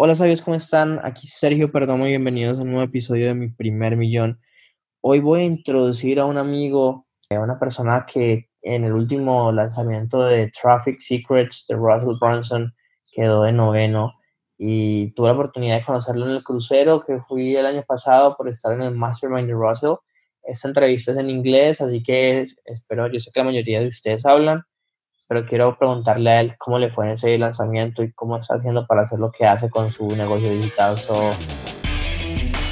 Hola sabios, ¿cómo están? Aquí Sergio Perdomo y bienvenidos a un nuevo episodio de Mi Primer Millón. Hoy voy a introducir a un amigo, a una persona que en el último lanzamiento de Traffic Secrets de Russell Brunson quedó de noveno y tuve la oportunidad de conocerlo en el crucero que fui el año pasado por estar en el Mastermind de Russell. Esta entrevista es en inglés, así que espero, yo sé que la mayoría de ustedes hablan, pero quiero preguntarle a él cómo le fue ese lanzamiento y cómo está haciendo para hacer lo que hace con su negocio digital.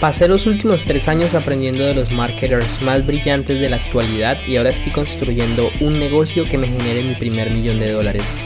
Pasé los últimos tres años aprendiendo de los marketers más brillantes de la actualidad y ahora estoy construyendo un negocio que me genere mi primer millón de dólares.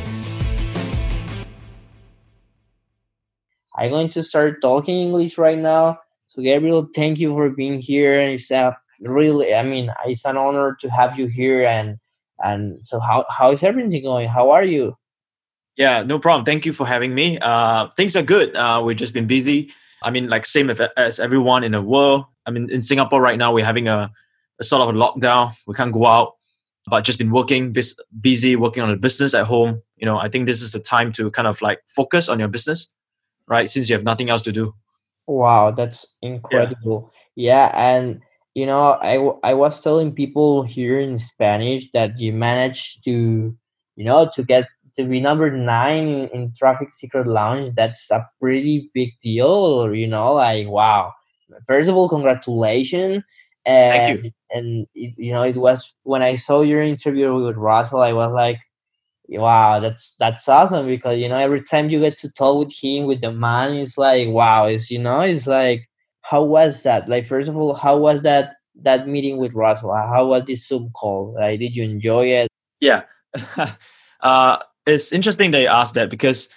I'm going to start talking English right now. So Gabriel, thank you for being here. And It's a really, I mean, it's an honor to have you here. And and so, how how is everything going? How are you? Yeah, no problem. Thank you for having me. Uh, things are good. Uh, we've just been busy. I mean, like same as everyone in the world. I mean, in Singapore right now, we're having a, a sort of a lockdown. We can't go out, but just been working, busy working on the business at home. You know, I think this is the time to kind of like focus on your business right? Since you have nothing else to do. Wow, that's incredible. Yeah, yeah and you know, I, I was telling people here in Spanish that you managed to, you know, to get to be number nine in, in Traffic Secret Lounge. That's a pretty big deal, you know, like, wow. First of all, congratulations. And, Thank you. And, it, you know, it was when I saw your interview with Russell, I was like, wow that's that's awesome because you know every time you get to talk with him with the man it's like wow it's you know it's like how was that? Like first of all how was that that meeting with russell? How was this zoom call? Like did you enjoy it? Yeah. Uh it's interesting that you asked that because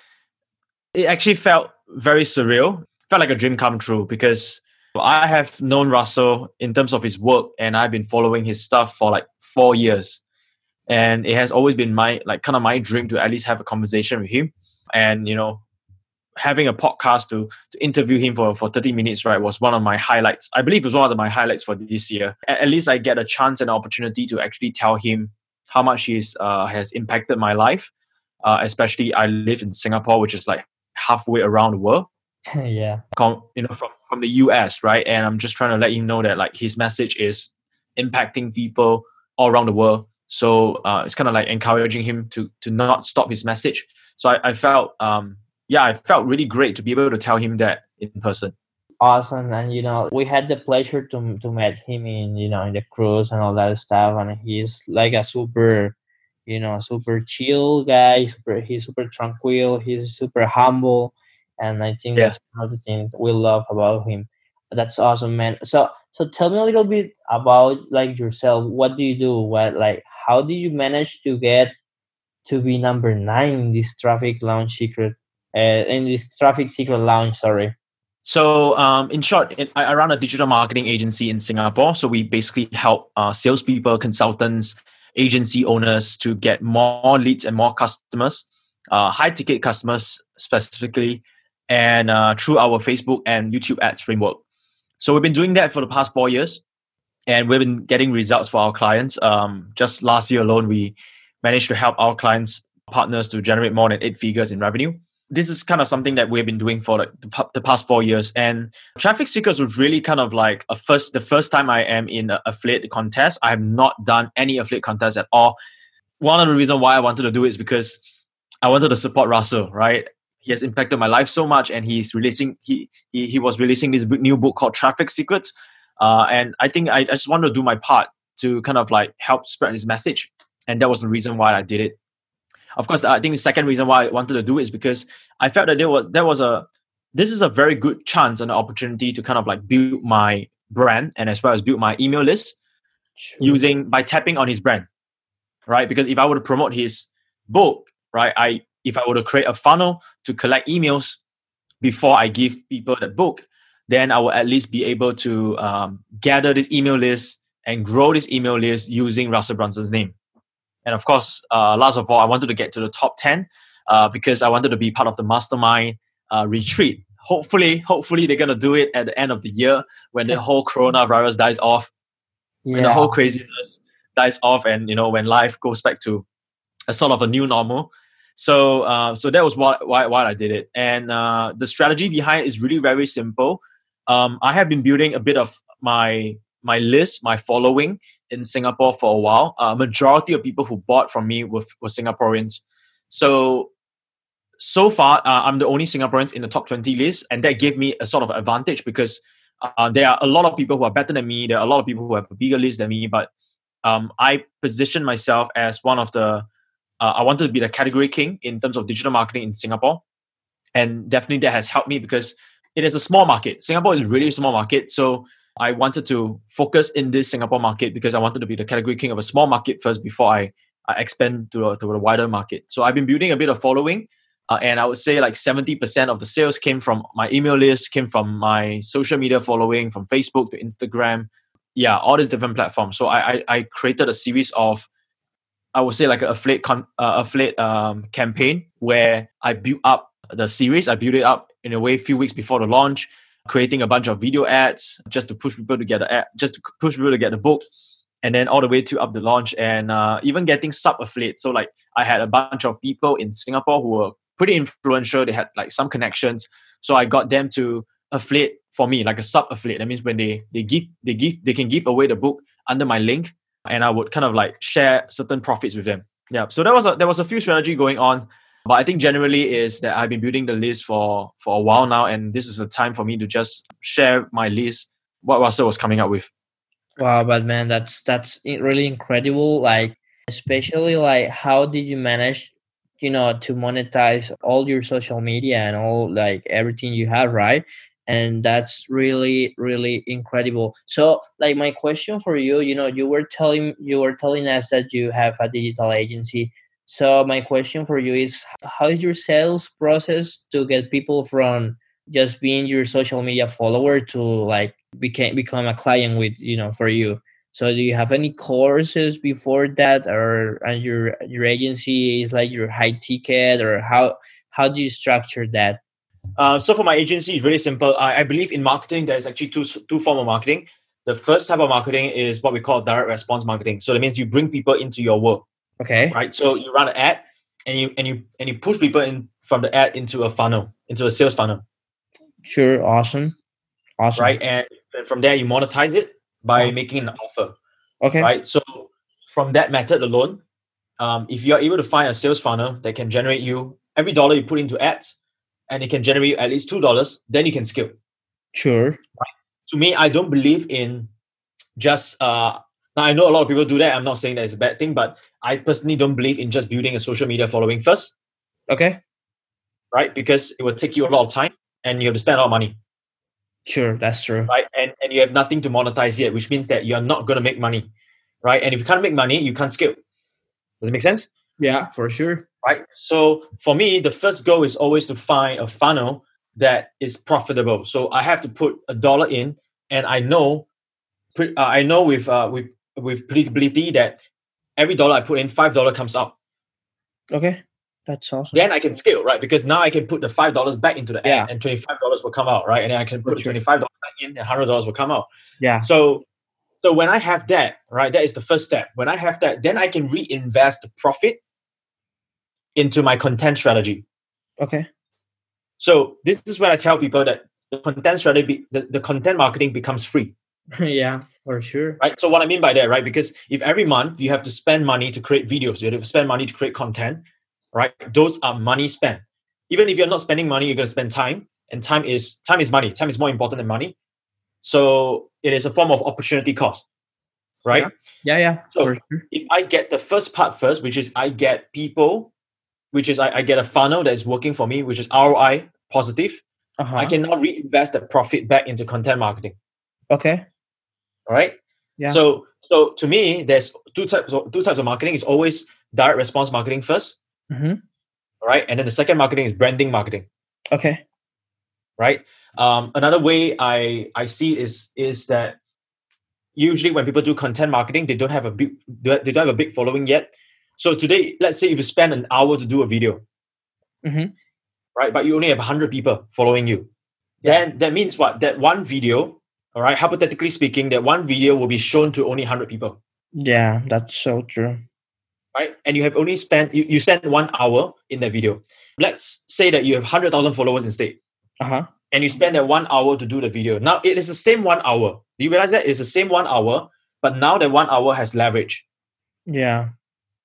it actually felt very surreal. Felt like a dream come true because i have known russell in terms of his work and i've been following his stuff for like four years and it has always been my like kind of my dream to at least have a conversation with him. And you know having a podcast to to interview him for for 30 minutes right was one of my highlights. I believe it was one of my highlights for this year. At, at least i get a chance and opportunity to actually tell him how much he's uh, has impacted my life. Uh, especially i live in singapore which is like halfway around the world. Yeah. You know from from the us right? And i'm just trying to let him know that like his message is impacting people all around the world so uh, it's kind of like encouraging him to to not stop his message. So I, I felt um, yeah, I felt really great to be able to tell him that in person. Awesome, and you know we had the pleasure to to meet him in you know in the cruise and all that stuff, and he's like a super, you know, super chill guy. Super, he's super tranquil. He's super humble, and I think yeah. that's one of the things we love about him. That's awesome, man. So so tell me a little bit about like yourself. What do you do? What like how did you manage to get to be number nine in this traffic lounge secret uh, in this traffic secret lounge sorry? So um, in short it, i run a digital marketing agency in singapore so we basically help uh, salespeople consultants agency owners to get more leads and more customers uh, high ticket customers specifically and uh, through our facebook and youtube ads framework. So we've been doing that for the past four years and we've been getting results for our clients. Um, just last year alone, we managed to help our clients partners to generate more than eight figures in revenue. This is kind of something that we've been doing for like the, the past four years. And Traffic Secrets was really kind of like a first, the first time I am in affiliate contest. I have not done any affiliate contest at all. One of the reasons why I wanted to do it is because I wanted to support Russell, right? He has impacted my life so much, and he's releasing. He he, he was releasing this new book called Traffic Secrets, uh, and I think I, I just wanted to do my part to kind of like help spread his message. And that was the reason why I did it. Of course, I think the second reason why I wanted to do it is because I felt that there was there was a this is a very good chance and opportunity to kind of like build my brand and as well as build my email list sure. using by tapping on his brand. Right? Because if I were to promote his book, right, I if I were to create a funnel to collect emails before I give people the book, then I will at least be able to um, gather this email list and grow this email list using Russell Brunson's name. And of course, uh, last of all, I wanted to get to the top 10 uh, because I wanted to be part of the mastermind uh, retreat. Hopefully, hopefully they're gonna do it at the end of the year when the whole coronavirus dies off, yeah. when the whole craziness dies off, and you know when life goes back to a sort of a new normal. So, uh, so that was why, why why I did it. And uh, the strategy behind is really very simple. Um, I have been building a bit of my my list, my following in Singapore for a while. Uh, majority of people who bought from me were, were Singaporeans. So so far, uh, I'm the only Singaporeans in the top 20 list, and that gave me a sort of advantage because uh, there are a lot of people who are better than me. There are a lot of people who have a bigger list than me, but um, I positioned myself as one of the. Uh, I wanted to be the category king in terms of digital marketing in Singapore, and definitely that has helped me because it is a small market. Singapore is really a small market, so I wanted to focus in this Singapore market because I wanted to be the category king of a small market first before I, I expand to a, to a wider market. So I've been building a bit of following. Uh, and I would say like 70% of the sales came from my email list, came from my social media following, from Facebook to Instagram. Yeah, all these different platforms. So I, I, I created a series of, I would say like an affiliate, con, uh, affiliate um, campaign where I built up the series. I built it up in a way a few weeks before the launch creating a bunch of video ads just to push people to get the ad, just to push people to get the book and then all the way to up the launch and uh, even getting sub affiliates so like i had a bunch of people in singapore who were pretty influential. They had like some connections. So i got them to affiliate for me like a sub affiliate that means when they they give they give they can give away the book under my link and i would kind of like share certain profits with them. Yeah so there was a there was a few strategy going on but I think generally is that I've been building the list for for a while now, and this is the time for me to just share my list, what Russell was coming up with. Wow, but man, that's that's really incredible. Like, especially like, how did you manage, you know, to monetize all your social media and all like everything you have, right? And that's really really incredible. So, like, my question for you, you know, you were telling you were telling us that you have a digital agency so my question for you is how is your sales process to get people from just being your social media follower to like became become a client with you know for you? So do you have any courses before that or and your your agency is like your high ticket or how how do you structure that? Uh, so for my agency, it's really simple. I, I believe in marketing, there's actually two two form of marketing. The first type of marketing is what we call direct response marketing. So that means you bring people into your work. Okay. Right. So you run an ad and you and you and you push people in from the ad into a funnel, into a sales funnel. Sure. Awesome. Awesome. Right. And from there you monetize it by oh. making an offer. Okay. Right. So from that method alone, um, if you are able to find a sales funnel that can generate you every dollar you put into ads and it can generate at least two dollars, then you can scale. Sure. Right. To me, I don't believe in just uh, now, I know a lot of people do that. I'm not saying that it's a bad thing, but I personally don't believe in just building a social media following first. Okay. Right? Because it will take you a lot of time and you have to spend a lot of money. Sure, that's true. Right? And, and you have nothing to monetize yet, which means that you're not going to make money. Right? And if you can't make money, you can't scale. Does it make sense? Yeah, for sure. Right? So for me, the first goal is always to find a funnel that is profitable. So I have to put a dollar in and I know uh, I know with uh, with with predictability that every dollar I put in, five dollar comes out. Okay, that's awesome. Then I can scale, right? Because now I can put the five dollars back into the yeah. ad, and twenty five dollars will come out, right? And then I can put twenty five dollars back in, and hundred dollars will come out. Yeah. So, so when I have that, right, that is the first step. When I have that, then I can reinvest the profit into my content strategy. Okay. So this is when I tell people that the content strategy, the, the content marketing becomes free. yeah, for sure. Right. So what I mean by that, right? Because if every month you have to spend money to create videos, you have to spend money to create content, right? Those are money spent. Even if you're not spending money, you're going to spend time, and time is time is money. Time is more important than money. So it is a form of opportunity cost, right? Yeah, yeah. yeah so sure. if I get the first part first, which is I get people, which is I, I get a funnel that is working for me, which is ROI positive. Uh-huh. I can now reinvest the profit back into content marketing. Okay. All right. Yeah. So so to me, there's two types of two types of marketing. It's always direct response marketing 1st mm-hmm. All right. And then the second marketing is branding marketing. Okay. right? Um, another way I I see is is that usually when people do content marketing, they don't have a big they don't have a big following yet. So today, let's say if you spend an hour to do a video, Mhm. right, but you only have hundred people following you, then that means what? That one video, all right, hypothetically speaking, that one video will be shown to only hundred people, Yeah, that's so true. right? And you have only spent you, you spent one hour in that video. Let's say that you have hundred thousand followers instead. Uh huh. and you spend that one hour to do the video. Now it is the same one hour. Do you realize that it's the same one hour, but now that one hour has leverage Yeah.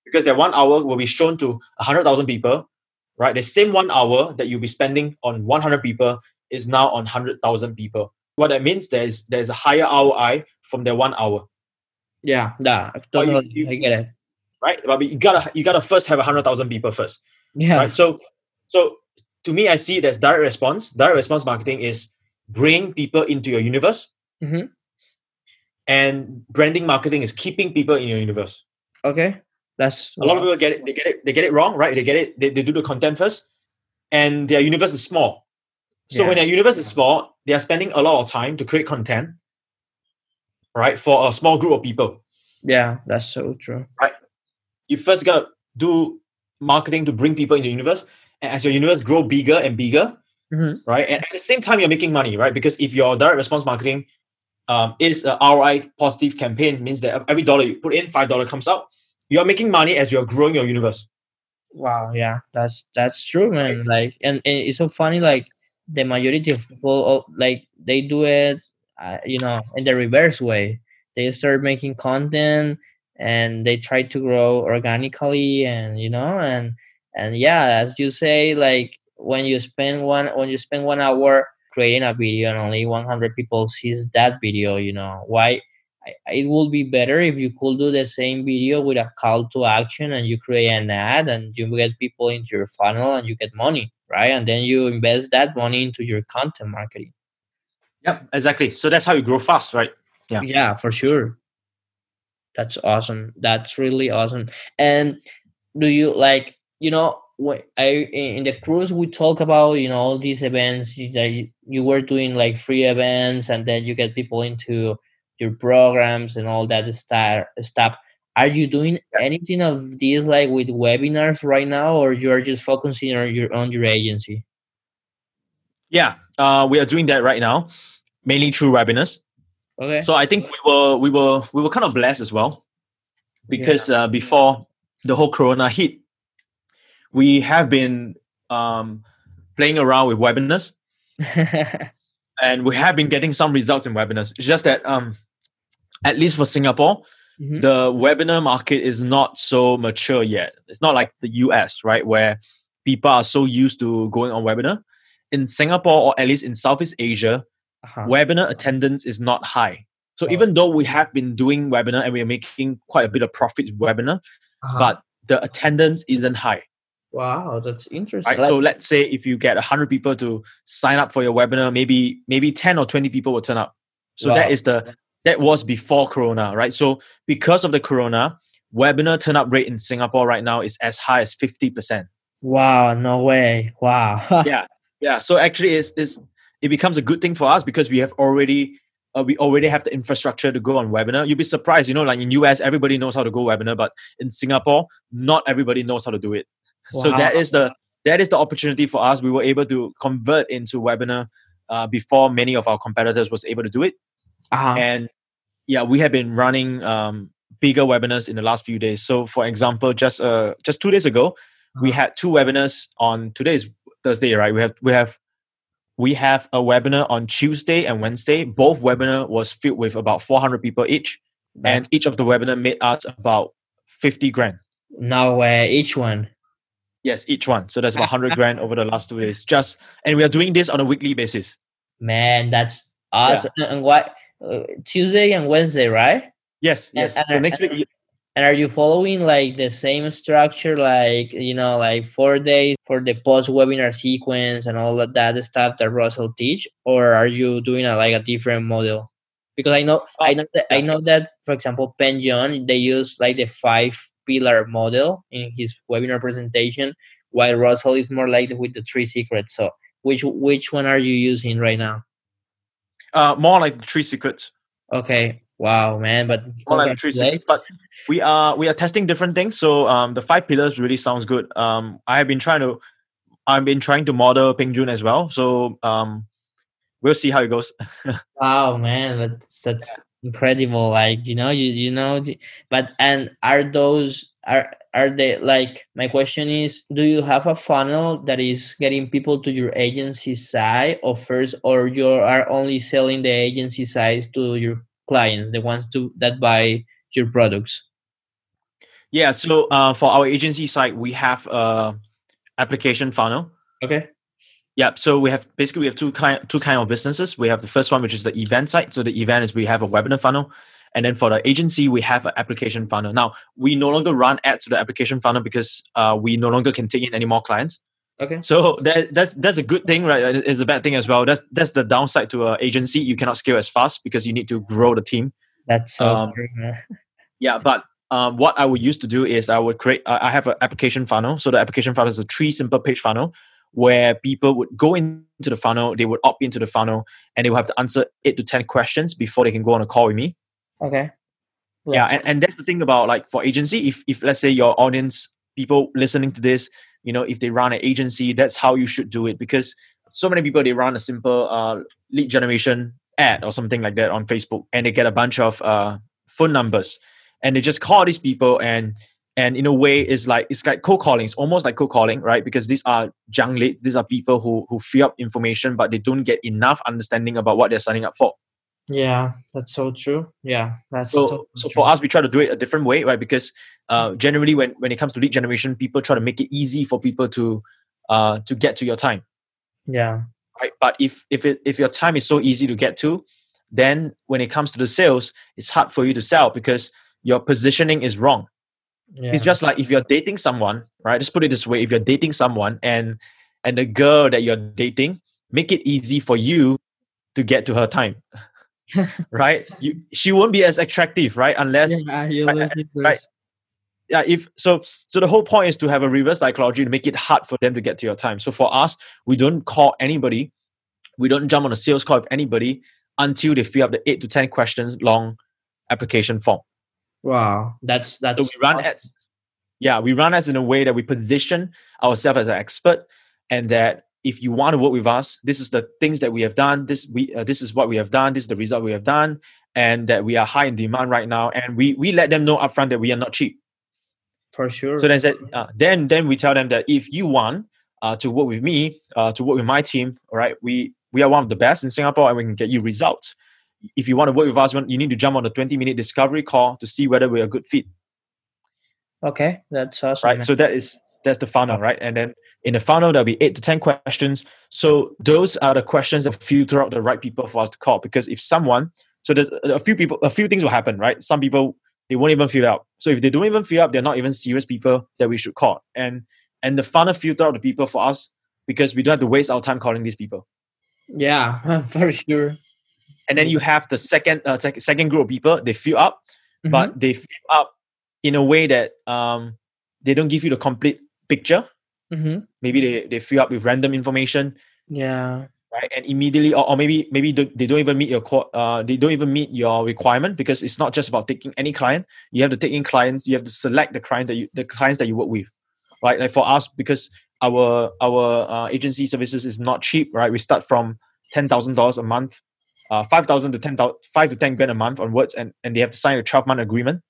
because that one hour will be shown to hundred thousand people, right? The same one hour that you'll be spending on one hundred people is now on hundred thousand people. What that means there's there's a higher ROI from that one hour, Yeah. Yeah. But you- Totally. you- I get it. right? But you gotta you gotta first have a hundred thousand people first. Yeah. right so so to me i see it as direct response direct response marketing is bring people into your universe Mhm. and branding marketing is keeping people in your universe Okay. That's a lot of people get it they get it they get it wrong right they get it they, they do the content first and their universe is small so when Yeah. their universe is small they are spending a lot of time to create content right for a small group of people Yeah, that's so true. Right. you first gotta do marketing to bring people into the universe and as your universe grow bigger and bigger Mhm. right? And at the same time, you're making money, right? Because if your direct response marketing um, is a ROI positive campaign, means that every dollar you put in, five dollar comes out. You're making money as you're growing your universe. Wow, yeah, that's that's true, man. Like, and, and it's so funny. Like, the majority of people, oh, like, they do it, uh, you know, in the reverse way. They start making content, and they try to grow organically, and you know, and and yeah, as you say, like when you spend one when you spend one hour creating a video and only 100 people sees that video, you know, why? It would be better if you could do the same video with a call to action and you create an ad and you get people into your funnel and you get money right and then you invest that money into your content marketing Yep, exactly. So that's how you grow fast, right? Yeah. yeah for sure that's awesome that's really awesome and do you like you know when I in in the cruise we talk about you know all these events you- that you, you were doing like free events and then you get people into your programs and all that stuff are you doing anything of these like with webinars right now or you're just focusing on your on your agency Yeah, uh, we are doing that right now, mainly through webinars. okay So I think we were we were we were kind of blessed as well, because uh, before the whole Corona hit, we have been um, playing around with webinars. and we have been getting some results in webinars. It's just that, um, at least for Singapore, Mhm. the webinar market is not so mature yet. It's not like the US, right, where people are so used to going on webinar. In Singapore, or at least in Southeast Asia, Uh-huh. webinar attendance is not high. So even though we have been doing webinar and we are making quite a bit of profit with webinar, Uh-huh. but the attendance isn't high. wow that's interesting Right. so let's say if you get hundred people to sign up for your webinar, maybe maybe ten or twenty people will turn up. So Wow. that is the that was before Corona, right? So because of the Corona, webinar turn up rate in Singapore right now is as high as fifty percent. Wow, no way. Wow. Yeah, yeah. So actually, it's, it's it becomes a good thing for us because we have already uh, we already have the infrastructure to go on webinar. you'd be surprised, you know, like in US, everybody knows how to go webinar, but in Singapore, not everybody knows how to do it. So that is the that is the opportunity for us. We were able to convert into webinar uh, before many of our competitors was able to do it. Uh-huh. And yeah, we have been running um, bigger webinars in the last few days. So, for example, just uh, just two days ago, we Uh-huh. had two webinars on today is Thursday, right? We have we have we have a webinar on Tuesday and Wednesday. Both webinar was filled with about 400 people each, and each of the webinar made us about 50 grand. Now, way. Each one. Yes, each one. So that's about 100 grand over the last two days. Just and we are doing this on a weekly basis. Man, that's awesome. And what uh, Tuesday and Wednesday, right? Yes, And- yes. and- So next week, And are you following like the same structure, like you know, like four days for the post webinar sequence and all of that stuff that Russell teach, or are you doing a, like a different model? Because I know, I know that I know that, for example, Peng Joon they use like the five pillar model in his webinar presentation, while Russell is more like with the three secrets. So which which one are you using right now? Uh, more like three secrets. Okay. Wow, man. But More like three secrets. But we are we are testing different things. So um, the five pillars really sounds good. Um, I have been trying to I've been trying to model Peng Joon as well. So um, we'll see how it goes. wow, man, that's that's yeah. incredible. Like you know, you you know, but and are those are are they like my question is do you have a funnel that is getting people to your agency side or first or you are only selling the agency side to your clients the ones to that buy your products yeah so uh, for our agency side we have a application funnel okay yeah, so we have basically we have two kind two kind of businesses. We have the first one, which is the event side. So the event is we have a webinar funnel, and then for the agency, we have an application funnel. Now, we no longer run ads to the application funnel because uh, we no longer can take in any more clients. Okay. So that, that's that's a good thing, right? It's a bad thing as well. That's that's the downside to an agency. You cannot scale as fast because you need to grow the team. That's so um, Yeah, but um, what I would used to do is I would create. Uh, I have an application funnel. So the application funnel is a three simple page funnel where people would go into the funnel, they would opt into the funnel, and they would have to answer eight to ten questions before they can go on a call with me. Okay. Yeah, and, and that's the thing about like for agency, if if let's say your audience, people listening to this, you know, if they run an agency, that's how you should do it because so many people they run a simple uh, lead generation ad or something like that on Facebook, and they get a bunch of uh, phone numbers, and they just call these people and and in a way it's like it's like cold calling it's almost like cold calling right? Because these are young leads these are people who who fill up information but they don't get enough understanding about what they're signing up for yeah, that's so true. Yeah, that's so. Totally so for us, we try to do it a different way, right? Because uh, generally, when when it comes to lead generation, people try to make it easy for people to uh to get to your time. Yeah. Right. But if if it if your time is so easy to get to, then when it comes to the sales, it's hard for you to sell because your positioning is wrong. Yeah. It's just like if you're dating someone, right? Just put it this way: if you're dating someone and and the girl that you're dating, make it easy for you to get to her time. right? You she won't be as attractive, right? Unless yeah, uh, right, uh, right. Yeah, if so so the whole point is to have a reverse psychology to make it hard for them to get to your time. So for us, we don't call anybody, we don't jump on a sales call with anybody until they fill up the eight to ten questions long application form. Wow, that's that's so we run ads. Yeah, we run ads in a way that we position ourselves as an expert and that if you want to work with us, this is the things that we have done. This we uh, this is what we have done. This is the result we have done, and that we are high in demand right now. And we we let them know upfront that we are not cheap. For sure. So then said, uh, then then we tell them that if you want uh, to work with me, uh, to work with my team, all right, we we are one of the best in Singapore, and we can get you results. If you want to work with us, you need to jump on the twenty minute discovery call to see whether we're a good fit. Okay, that's awesome. Right. So that is that's the funnel, right? And then in the funnel, there'll be eight to 10 questions. So those are the questions that filter out the right people for us to call. Because if someone, so there's a few people, a few things will happen, right? Some people, they won't even fill out. So if they don't even fill up, they're not even serious people that we should call. And and the funnel filter out the people for us because we don't have to waste our time calling these people. Yeah, for sure. And then you have the second uh, second group of people, they fill up, mm-hmm. but they fill up in a way that um, they don't give you the complete picture Mm-hmm. Maybe they, they fill up with random information. Yeah. Right. And immediately, or, or maybe maybe they don't even meet your uh they don't even meet your requirement because it's not just about taking any client. You have to take in clients. You have to select the client that you the clients that you work with. Right. Like for us, because our our uh, agency services is not cheap. Right. We start from ten thousand dollars a month, uh, five thousand to ten thousand, five to ten grand a month onwards, and and they have to sign a twelve month agreement.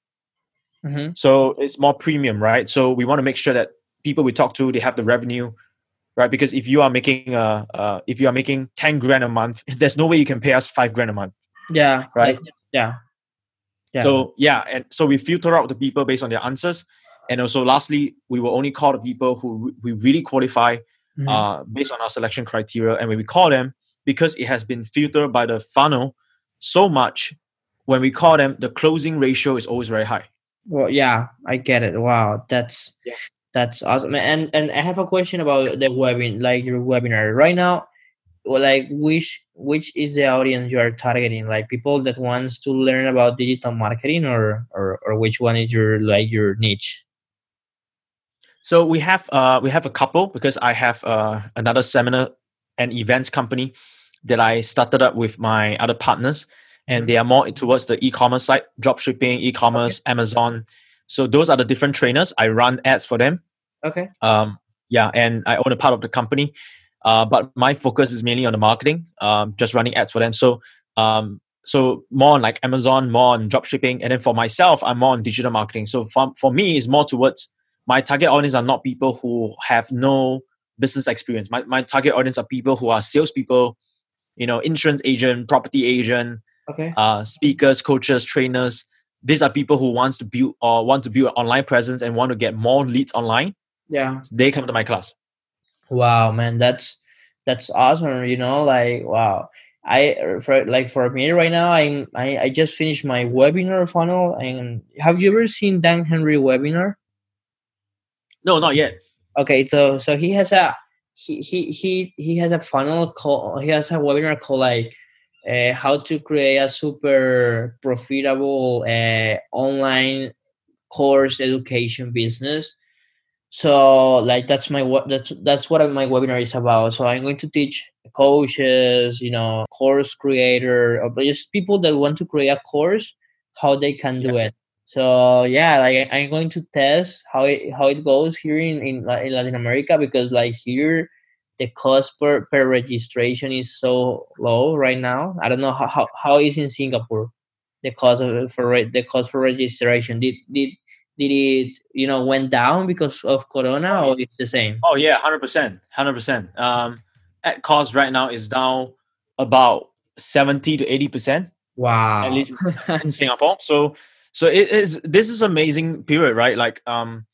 Mm-hmm. So it's more premium, right? So we want to make sure that people we talk to they have the revenue right? Because if you are making uh, uh if you are making 10 grand a month there's no way you can pay us 5 grand a month. Yeah right? yeah. Yeah. So yeah and so we filter out the people based on their answers. And also lastly we will only call the people who we really qualify mm-hmm. uh based on our selection criteria. And when we call them because it has been filtered by the funnel so much when we call them the closing ratio is always very high. Well yeah i get it. Wow that's yeah that's awesome. And and I have a question about the webinar, like your webinar right now. Like which which is the audience you are targeting? Like people that wants to learn about digital marketing, or or or which one is your like your niche? So we have uh we have a couple because I have uh another seminar and events company that I started up with my other partners, and they are more towards the e-commerce side, dropshipping, e-commerce, okay. Amazon. So those are the different trainers. I run ads for them. Okay. Um, yeah, and I own a part of the company. Uh, but my focus is mainly on the marketing, um, just running ads for them. So, um, so more on like Amazon, more on dropshipping. and then for myself, I'm more on digital marketing. So for for me, it's more towards my target audience are not people who have no business experience. My my target audience are people who are salespeople, you know, insurance agent, property agent, okay, uh, speakers, coaches, trainers. These are people who wants to build or want to build an online presence and want to get more leads online. Yeah, so they come to my class. Wow, man, that's that's awesome. You know, like wow. I for like for me right now, I'm I, I just finished my webinar funnel. And have you ever seen Dan Henry webinar? No, not yet. Okay, so so he has a he he he he has a funnel called he has a webinar called like uh, how to create a super profitable uh, online course education business. So like that's my what that's that's what my webinar is about. So i'm going to teach coaches you know course creator or just people that want to create a course how they can do yeah. it. So yeah like i'm going to test how it how it goes here in, in, in latin america because like here the cost per, per registration is so low right now. I don't know how, how, how is in singapore the cost of for the cost for registration. Did did did it you know went down because of corona or it's the same? Oh yeah 100% 100% um at cost right now is down about 70 to 80 percent. Wow. At least in singapore. So so it is this is amazing period right? Like um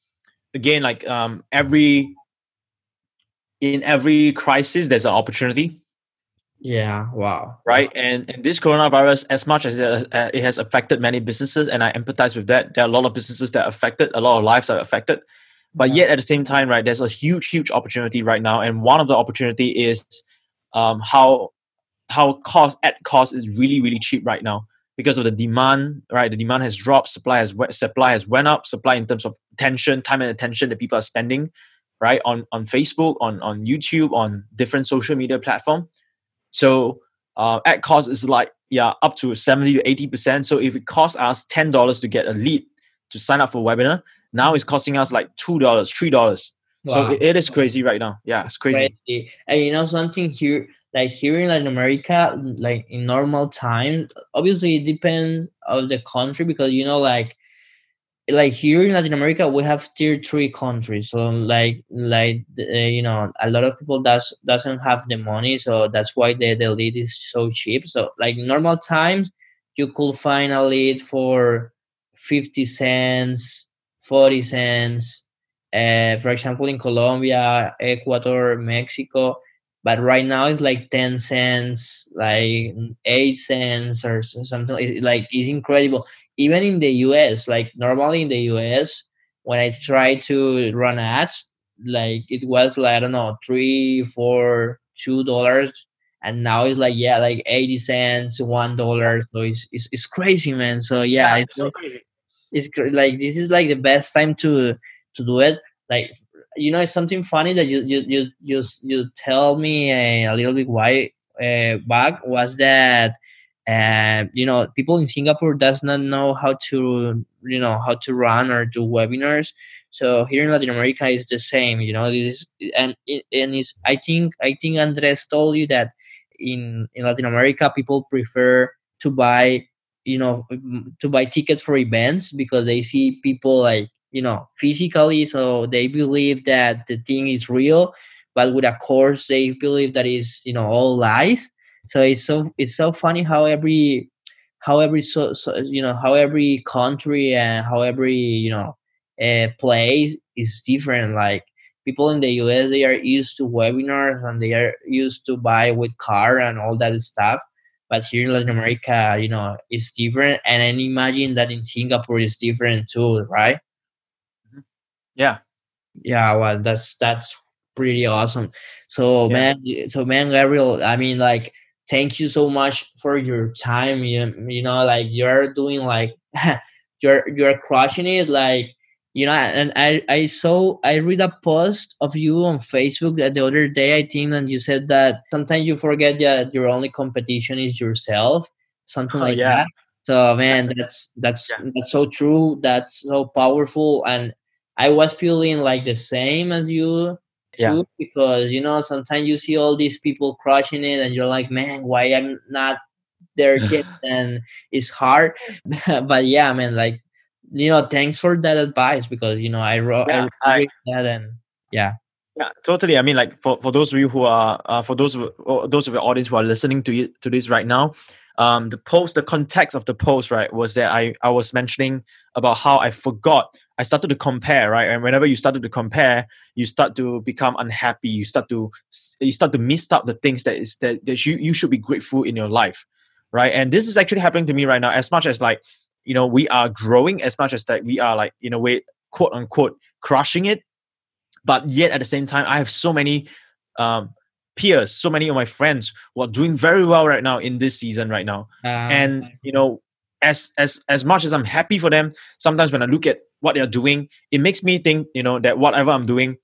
again like um every in every crisis there's an opportunity yeah. Wow. Right. And and this coronavirus, as much as it, uh, has affected many businesses, and I empathize with that. There are a lot of businesses that are affected. A lot of lives are affected. But yet, at the same time, right, there's a huge, huge opportunity right now, and one of the opportunity is um, how how cost at cost is really, really cheap right now because of the demand. Right, the demand has dropped. Supply has supply has went up. Supply in terms of attention, time, and attention that people are spending, right, on on Facebook, on on YouTube, on different social media platform so uh, ad cost is like yeah up to 70 to 80 percent. So if it costs us ten dollars to get a lead to sign up for a webinar, now it's costing us like two dollars, three dollars. Wow. So it, it is crazy right now. Yeah, it's crazy. crazy. And you know something here, like here in Latin America, like in normal time, obviously it depends of the country because you know like like here in Latin America, we have tier three countries. So like like uh, you know, a lot of people does doesn't have the money, so that's why the the lead is so cheap. So like normal times, you could find a lead for fifty cents, forty cents. Uh, for example, in Colombia, Ecuador, Mexico, but right now it's like 10 cents like 8 cents or something it's like it's incredible even in the US, like normally in the US, when I try to run ads, like it was like I don't know, three, four, two dollars, and now it's like yeah, like eighty cents, one dollar. So it's, it's it's crazy, man. So yeah, yeah it's, so crazy. It's like this is like the best time to to do it. Like you know, it's something funny that you you you you, you tell me a, a little bit why uh, back was that and you know people in singapore does not know how to you know how to run or do webinars. So here in latin america is the same you know this and and is i think i think andres told you that in in latin america people prefer to buy you know to buy tickets for events because they see people like you know physically. So they believe that the thing is real but with a course they believe that is you know all lies so it's so it's so funny how every how every so, so you know how every country and how every you know uh, place is different. Like people in the us they are used to webinars and they are used to buy with car and all that stuff. But here in latin america you know it's different. And i imagine that in singapore it's different too right? Mm-hmm. yeah. Yeah well that's that's pretty awesome. So yeah. man so man gabriel i mean like thank you so much for your time you, you know like you're doing like you're you're crushing it like you know and i i saw i read a post of you on facebook that the other day i think and you said that sometimes you forget that your only competition is yourself something Oh, like yeah. that so man that's that's Yeah. that's so true that's so powerful and i was feeling like the same as you Yeah. too because you know sometimes you see all these people crushing it and you're like man why i'm not there yet and it's hard but yeah man like you know thanks for that advice because you know i wrote Yeah, I, I- that and yeah Yeah, totally. I mean, like for, for those of you who are uh, for those of those of your audience who are listening to you to this right now, um, the post, the context of the post, right, was that I I was mentioning about how I forgot. I started to compare, right, and whenever you started to compare, you start to become unhappy. You start to you start to miss out the things that is that, that you you should be grateful in your life, right? And this is actually happening to me right now. As much as like you know we are growing, as much as that we are like in a way quote unquote crushing it but yet at the same time i have so many um, peers so many of my friends who are doing very well right now in this season right now um, and you know as as as much as i'm happy for them sometimes when i look at what they're doing it makes me think you know that whatever i'm doing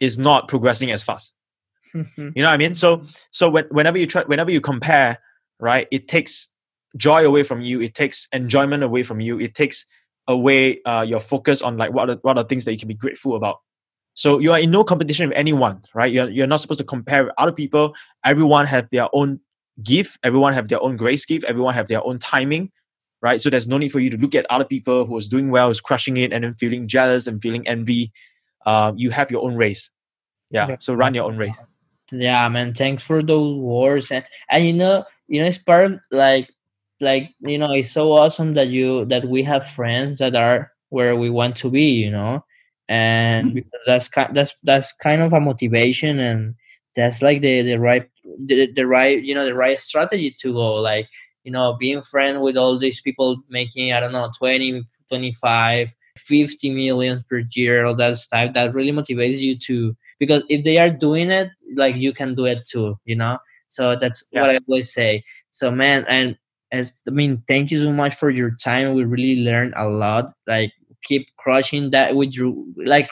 is not progressing as fast. You know what i mean? So so when, whenever you try whenever you compare right it takes joy away from you it takes enjoyment away from you it takes away uh, your focus on like what are, what are things that you can be grateful about. So you are in no competition with anyone right? You're, you're not supposed to compare with other people. Everyone have their own gift everyone have their own grace gift everyone have their own timing right? So there's no need for you to look at other people who's doing well who's crushing it and then feeling jealous and feeling envy. Uh, you have your own race. Yeah Yeah. so run your own race. Yeah man thanks for those words. And and you know you know it's part of like like you know it's so awesome that you that we have friends that are where we want to be you know? And because that's kind that's that's kind of a motivation and that's like the the right the, the right you know the right strategy to go like you know being friend with all these people making i don't know 20 25 50 millions per year all that stuff that really motivates you to because if they are doing it like you can do it too you know? So that's Yeah. what i always say. So man and as i mean thank you so much for your time. We really learned a lot. Like keep crushing that with your like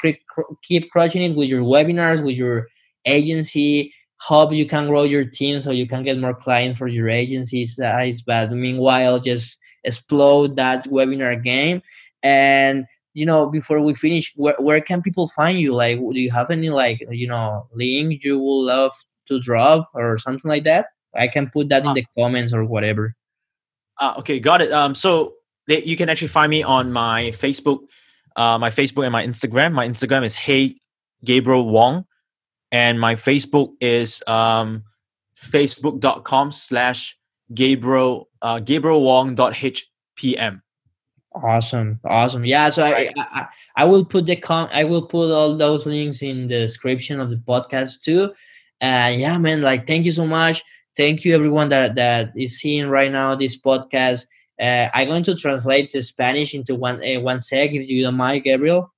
keep crushing it with your webinars with your agency hope you can grow your team so you can get more clients for your agencies that is bad. Meanwhile just explode that webinar game. And you know before we finish where, where can people find you? Like do you have any like you know link you would love to drop or something like that? I can put that in Ah. the comments or whatever. Ah, okay, got it. Um, so they, you can actually find me on my Facebook, uh, my Facebook and my Instagram. My Instagram is Hey Gabriel Wong, and my Facebook is um, facebook.com slash Gabriel uh, Gabriel Wong dot HPM. awesome. Awesome. Yeah so I, I I- will put the con i will put all those links in the description of the podcast too. And yeah man like thank you so much. Thank you everyone that that is seeing right now this podcast. Uh, i'm going to translate the spanish into one uh, one sec if you don't mind gabriel.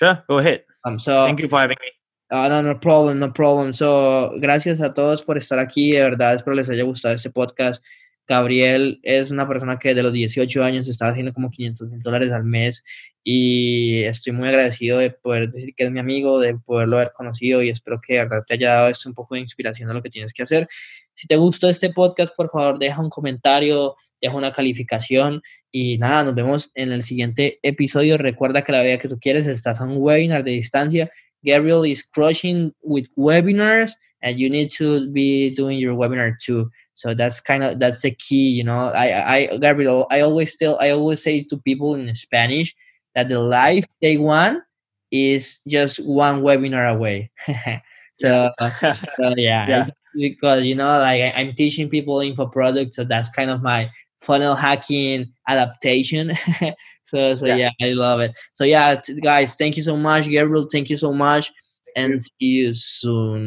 Sure, go ahead. um so Thank you for having me. Ah, no, no problem, no problem. So, gracias a todos por estar aquí. De verdad, espero les haya gustado este podcast. Gabriel es una persona que de los 18 años estaba haciendo como 500 mil dólares al mes y estoy muy agradecido de poder decir que es mi amigo, de poderlo haber conocido y espero que de verdad te haya dado esto un poco de inspiración a lo que tienes que hacer. Si te gustó este podcast, por favor, deja un comentario, deja una calificación y nada, nos vemos en el siguiente episodio. Recuerda que la vida que tú quieres estás a un webinar de distancia Gabriel is crushing with webinars and you need to be doing your webinar too. So that's kind of that's the key, you know. I I Gabriel, I always tell I always say to people in Spanish that the life they want is just one webinar away. so, so yeah, uh, Yeah. because you know, like I, I'm teaching people info products, so that's kind of my funnel hacking adaptation. so so Yeah. yeah. I love it. So yeah, guys, thank you so much, Gabriel. Thank you so much, and see you soon.